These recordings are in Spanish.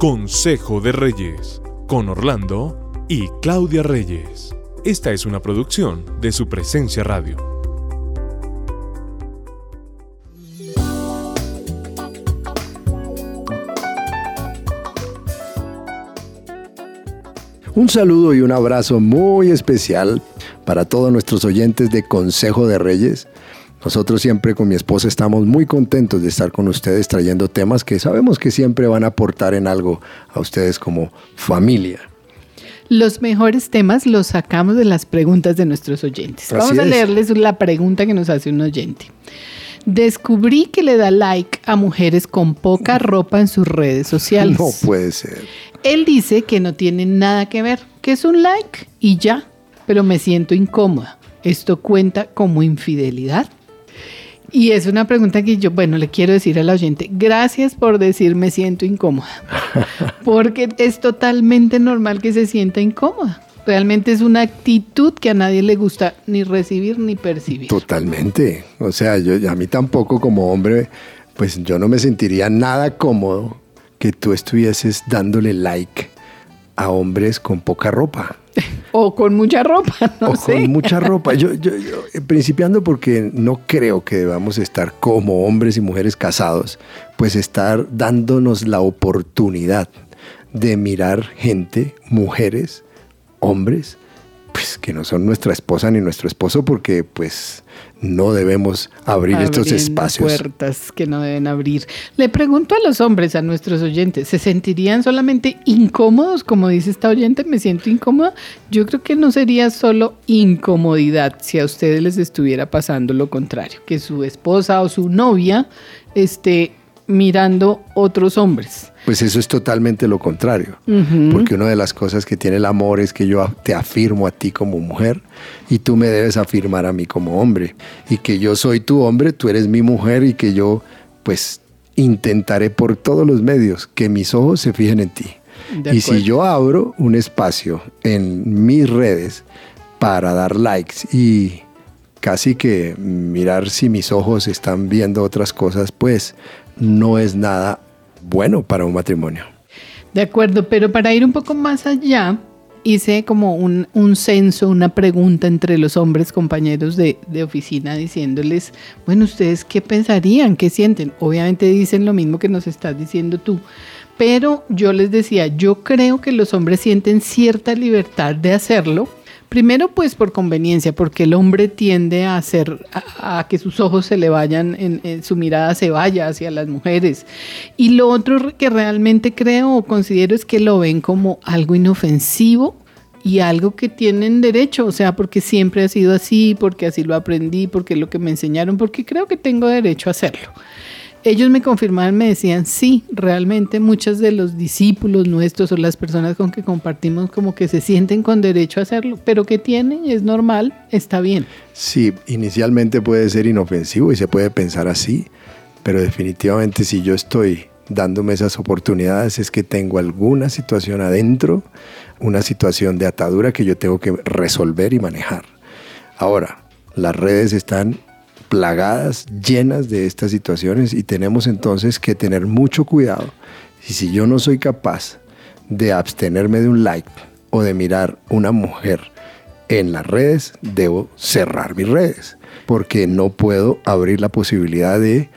Consejo de Reyes, con Orlando y Claudia Reyes. Esta es una producción de su presencia radio. Un saludo y un abrazo muy especial para todos nuestros oyentes de Consejo de Reyes. Nosotros siempre con mi esposa estamos muy contentos de estar con ustedes trayendo temas que sabemos que siempre van a aportar en algo a ustedes como familia. Los mejores temas los sacamos de las preguntas de nuestros oyentes. Vamos a leerles la pregunta que nos hace un oyente. Descubrí que le da like a mujeres con poca ropa en sus redes sociales. No puede ser. Él dice que no tiene nada que ver, que es un like y ya, pero me siento incómoda. ¿Esto cuenta como infidelidad? Y es una pregunta que yo, bueno, le quiero decir al oyente, gracias por decir me siento incómoda, porque es totalmente normal que se sienta incómoda. Realmente es una actitud que a nadie le gusta ni recibir ni percibir. Totalmente. O sea, yo a mí tampoco como hombre, pues yo no me sentiría nada cómodo que tú estuvieses dándole like a hombres con poca ropa. O con mucha ropa, no o con mucha ropa. Yo, yo, yo, eh, principiando porque no creo que debamos estar como hombres y mujeres casados, pues estar dándonos la oportunidad de mirar gente, mujeres, hombres, pues que no son nuestra esposa ni nuestro esposo porque pues no debemos abrir estos espacios. puertas que no deben abrir. Le pregunto a los hombres, a nuestros oyentes, ¿se sentirían solamente incómodos? Como dice esta oyente, me siento incómoda. Yo creo que no sería solo incomodidad si a ustedes les estuviera pasando lo contrario, que su esposa o su novia esté mirando otros hombres. Pues eso es totalmente lo contrario, porque una de las cosas que tiene el amor es que yo te afirmo a ti como mujer y tú me debes afirmar a mí como hombre, y que yo soy tu hombre, tú eres mi mujer y que yo pues intentaré por todos los medios que mis ojos se fijen en ti. Y si yo abro un espacio en mis redes para dar likes y casi que mirar si mis ojos están viendo otras cosas, pues no es nada bueno para un matrimonio. De acuerdo, pero para ir un poco más allá, hice como un, censo, una pregunta entre los hombres compañeros de, de, oficina diciéndoles, bueno, ¿ustedes qué pensarían? ¿Qué sienten? Obviamente dicen lo mismo que nos estás diciendo tú, pero yo les decía, yo creo que los hombres sienten cierta libertad de hacerlo Primero, pues por conveniencia, porque el hombre tiende a hacer, a, que sus ojos se le vayan, en, su mirada se vaya hacia las mujeres. Y lo otro que realmente creo o considero es que lo ven como algo inofensivo y algo que tienen derecho, o sea, porque siempre ha sido así, porque así lo aprendí, porque es lo que me enseñaron, porque creo que tengo derecho a hacerlo ellos me confirmaban, me decían, sí, realmente muchos de los discípulos nuestros o las personas con que compartimos como que se sienten con derecho a hacerlo, pero que tienen, es normal, está bien. Sí, inicialmente puede ser inofensivo y se puede pensar así, pero definitivamente si yo estoy dándome esas oportunidades es que tengo alguna situación adentro, una situación de atadura que yo tengo que resolver y manejar. Ahora, las redes están plagadas, llenas de estas situaciones y tenemos entonces que tener mucho cuidado. Y si yo no soy capaz de abstenerme de un like o de mirar una mujer en las redes, debo cerrar mis redes, porque no puedo abrir la posibilidad de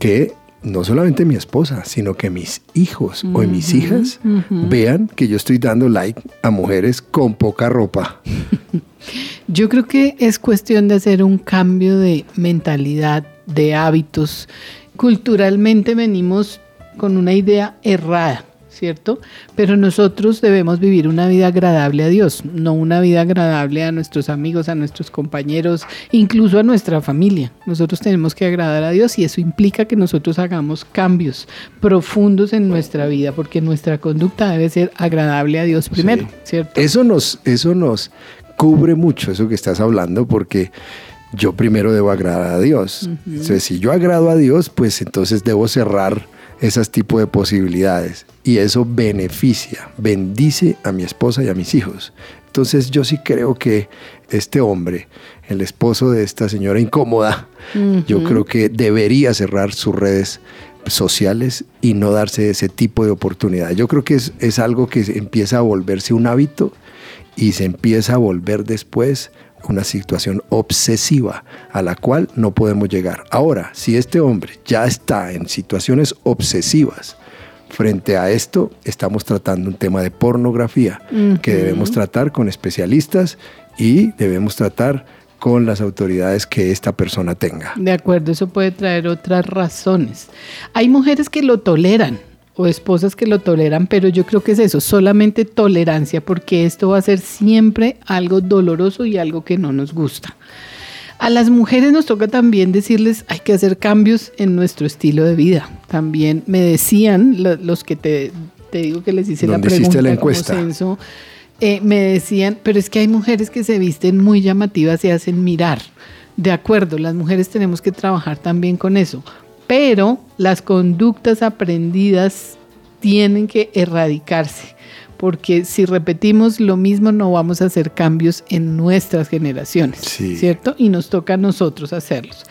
que no solamente mi esposa, sino que mis hijos o mis hijas vean que yo estoy dando like a mujeres con poca ropa. Yo creo que es cuestión de hacer un cambio de mentalidad, de hábitos. Culturalmente venimos con una idea errada ¿cierto? Pero nosotros debemos vivir una vida agradable a Dios, no una vida agradable a nuestros amigos, a nuestros compañeros, incluso a nuestra familia. Nosotros tenemos que agradar a Dios y eso implica que nosotros hagamos cambios profundos en nuestra vida, porque nuestra conducta debe ser agradable a Dios primero, ¿cierto? Eso nos, eso nos cubre mucho, eso que estás hablando, porque yo primero debo agradar a Dios. Entonces, si yo agrado a Dios, pues entonces debo cerrar esas tipos de posibilidades y eso beneficia, bendice a mi esposa y a mis hijos. Entonces yo sí creo que este hombre, el esposo de esta señora incómoda, yo creo que debería cerrar sus redes sociales y no darse ese tipo de oportunidad. Yo creo que es, es algo que empieza a volverse un hábito y se empieza a volver después una situación obsesiva a la cual no podemos llegar. Ahora, si este hombre ya está en situaciones obsesivas, frente a esto estamos tratando un tema de pornografía que debemos tratar con especialistas y debemos tratar con las autoridades que esta persona tenga. De acuerdo, eso puede traer otras razones. Hay mujeres que lo toleran o esposas que lo toleran, pero yo creo que es eso, solamente tolerancia, porque esto va a ser siempre algo doloroso y algo que no nos gusta. A las mujeres nos toca también decirles, hay que hacer cambios en nuestro estilo de vida. También me decían los que te, digo que les hice la pregunta, la encuesta? Eh, me decían, pero es que hay mujeres que se visten muy llamativas y hacen mirar. De acuerdo, las mujeres tenemos que trabajar también con eso, pero las conductas aprendidas tienen que erradicarse, porque si repetimos lo mismo no vamos a hacer cambios en nuestras generaciones, ¿cierto? Y nos toca a nosotros hacerlos.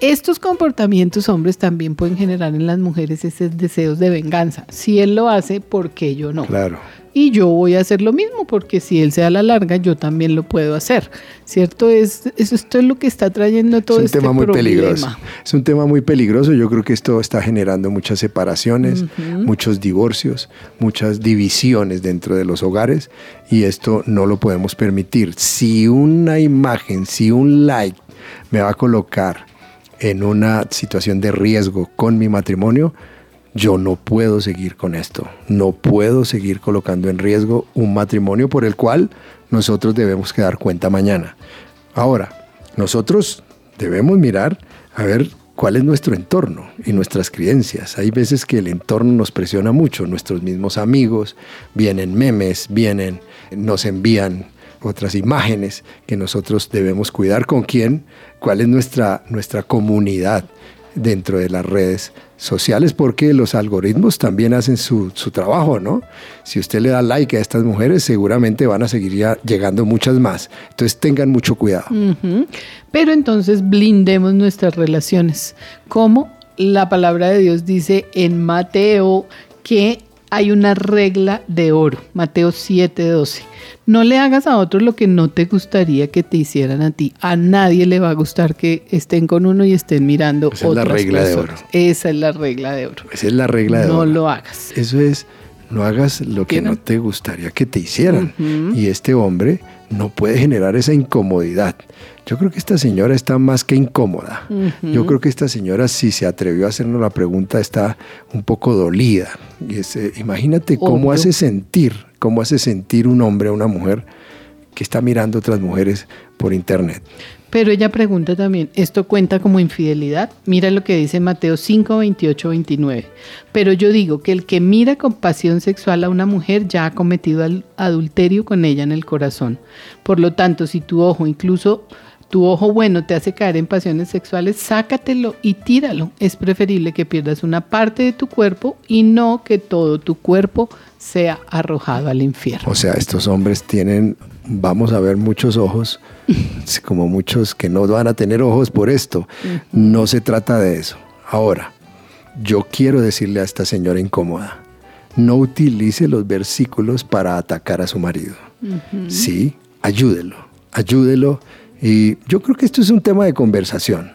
Estos comportamientos hombres también pueden generar en las mujeres esos deseos de venganza. Si él lo hace, ¿por qué yo no? Claro. Y yo voy a hacer lo mismo porque si él se da la larga yo también lo puedo hacer. Cierto es eso esto es lo que está trayendo todo es un este tema muy peligroso. Es un tema muy peligroso. Yo creo que esto está generando muchas separaciones muchos divorcios muchas divisiones dentro de los hogares y esto no lo podemos permitir. Si una imagen si un like me va a colocar en una situación de riesgo con mi matrimonio yo no puedo seguir con esto, no puedo seguir colocando en riesgo un matrimonio por el cual nosotros debemos que dar cuenta mañana. Ahora, nosotros debemos mirar a ver cuál es nuestro entorno y nuestras creencias. Hay veces que el entorno nos presiona mucho, nuestros mismos amigos, vienen memes, vienen, nos envían otras imágenes que nosotros debemos cuidar con quién, cuál es nuestra, nuestra comunidad dentro de las redes sociales porque los algoritmos también hacen su, trabajo, ¿no? Si usted le da like a estas mujeres, seguramente van a seguir ya llegando muchas más. Entonces tengan mucho cuidado. Pero entonces blindemos nuestras relaciones. Como la palabra de Dios dice en Mateo que hay una regla de oro, Mateo 7:12. No le hagas a otros lo que no te gustaría que te hicieran a ti. A nadie le va a gustar que estén con uno y estén mirando Esa es la regla de oro. Esa es la regla de oro. Esa es la regla de oro. No lo hagas. Eso es, no hagas lo que no te gustaría que te hicieran. Y este hombre no puede generar esa incomodidad. Yo creo que esta señora está más que incómoda. Yo creo que esta señora, si se atrevió a hacernos la pregunta, está un poco dolida. Y eh, imagínate cómo hace sentir, cómo hace sentir un hombre a una mujer que está mirando a otras mujeres por internet. Pero ella pregunta también, ¿esto cuenta como infidelidad? Mira lo que dice Mateo 5, 28, 29. Pero yo digo que el que mira con pasión sexual a una mujer ya ha cometido adulterio con ella en el corazón. Por lo tanto, si tu ojo incluso tu ojo bueno te hace caer en pasiones sexuales, sácatelo y tíralo. Es preferible que pierdas una parte de tu cuerpo y no que todo tu cuerpo sea arrojado al infierno. O sea, estos hombres tienen, vamos a ver muchos ojos, como muchos que no van a tener ojos por esto. No se trata de eso. Ahora, yo quiero decirle a esta señora incómoda, no utilice los versículos para atacar a su marido. Sí, ayúdelo, ayúdelo y yo creo que esto es un tema de conversación,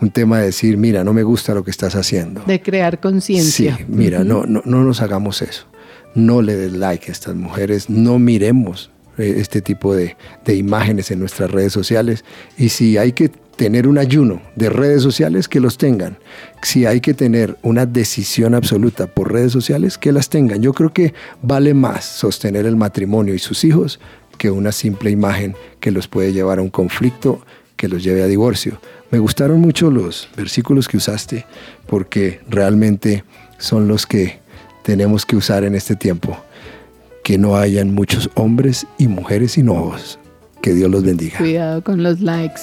un tema de decir, mira, no me gusta lo que estás haciendo. De crear conciencia. Sí, mira, no, no, no nos hagamos eso. No le des like a estas mujeres, no miremos eh, este tipo de, de imágenes en nuestras redes sociales. Y si hay que tener un ayuno de redes sociales, que los tengan. Si hay que tener una decisión absoluta por redes sociales, que las tengan. Yo creo que vale más sostener el matrimonio y sus hijos que una simple imagen que los puede llevar a un conflicto que los lleve a divorcio. Me gustaron mucho los versículos que usaste porque realmente son los que tenemos que usar en este tiempo. Que no hayan muchos hombres y mujeres sin ojos. Que Dios los bendiga. Cuidado con los likes.